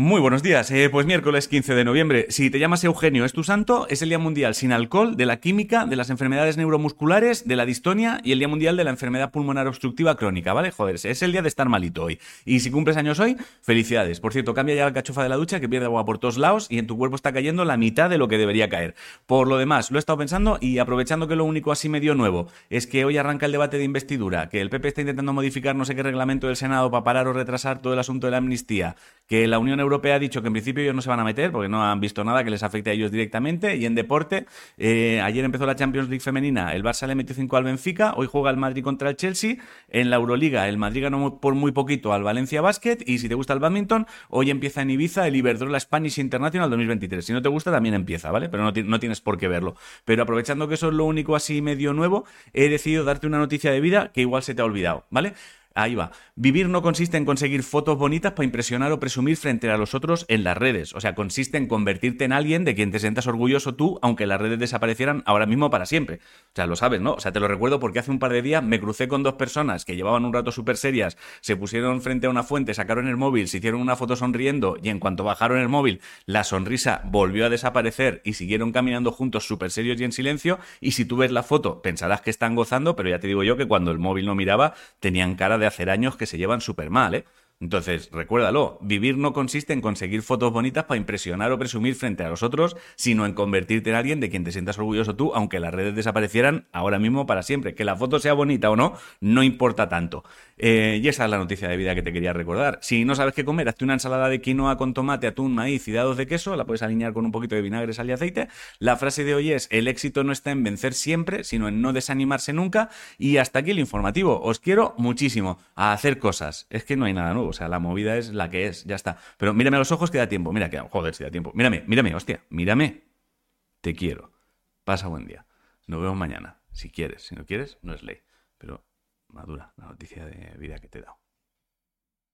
Muy buenos días, eh, pues miércoles 15 de noviembre. Si te llamas Eugenio, es tu santo, es el Día Mundial sin alcohol, de la química, de las enfermedades neuromusculares, de la distonia y el Día Mundial de la enfermedad pulmonar obstructiva crónica, ¿vale? Joder, es el día de estar malito hoy. Y si cumples años hoy, felicidades. Por cierto, cambia ya la cachofa de la ducha que pierde agua por todos lados y en tu cuerpo está cayendo la mitad de lo que debería caer. Por lo demás, lo he estado pensando y aprovechando que lo único así medio nuevo es que hoy arranca el debate de investidura, que el PP está intentando modificar no sé qué reglamento del Senado para parar o retrasar todo el asunto de la amnistía, que la Unión Europea ha dicho que en principio ellos no se van a meter porque no han visto nada que les afecte a ellos directamente. Y en deporte, eh, ayer empezó la Champions League femenina, el Barça le metió 5 al Benfica, hoy juega el Madrid contra el Chelsea. En la Euroliga, el Madrid ganó por muy poquito al Valencia Basket. Y si te gusta el badminton, hoy empieza en Ibiza el Iberdrola Spanish International 2023. Si no te gusta, también empieza, ¿vale? Pero no, no tienes por qué verlo. Pero aprovechando que eso es lo único así medio nuevo, he decidido darte una noticia de vida que igual se te ha olvidado, ¿vale? Ahí va. Vivir no consiste en conseguir fotos bonitas para impresionar o presumir frente a los otros en las redes. O sea, consiste en convertirte en alguien de quien te sientas orgulloso tú, aunque las redes desaparecieran ahora mismo para siempre. Sea, lo sabes, ¿no? O sea, te lo recuerdo porque hace un par de días me crucé con dos personas que llevaban un rato súper serias, se pusieron frente a una fuente, sacaron el móvil, se hicieron una foto sonriendo y en cuanto bajaron el móvil, la sonrisa volvió a desaparecer y siguieron caminando juntos súper serios y en silencio. Y si tú ves la foto, pensarás que están gozando, pero ya te digo yo que cuando el móvil no miraba, tenían cara de hacer años que se llevan súper mal, ¿eh? Entonces, recuérdalo, vivir no consiste en conseguir fotos bonitas para impresionar o presumir frente a los otros, sino en convertirte en alguien de quien te sientas orgulloso tú, aunque las redes desaparecieran ahora mismo para siempre. Que la foto sea bonita o no, no importa tanto. Eh, y esa es la noticia de vida que te quería recordar. Si no sabes qué comer, hazte una ensalada de quinoa con tomate, atún, maíz y dados de queso, la puedes alinear con un poquito de vinagre, sal y aceite. La frase de hoy es, el éxito no está en vencer siempre, sino en no desanimarse nunca. Y hasta aquí el informativo. Os quiero muchísimo a hacer cosas. Es que no hay nada nuevo, o sea, la movida es la que es, ya está. Pero mírame a los ojos que da tiempo. Mira, que joder, si da tiempo. Mírame, mírame, hostia, mírame. Te quiero. Pasa buen día. Nos vemos mañana. Si quieres, si no quieres, no es ley. Pero madura la noticia de vida que te he dado.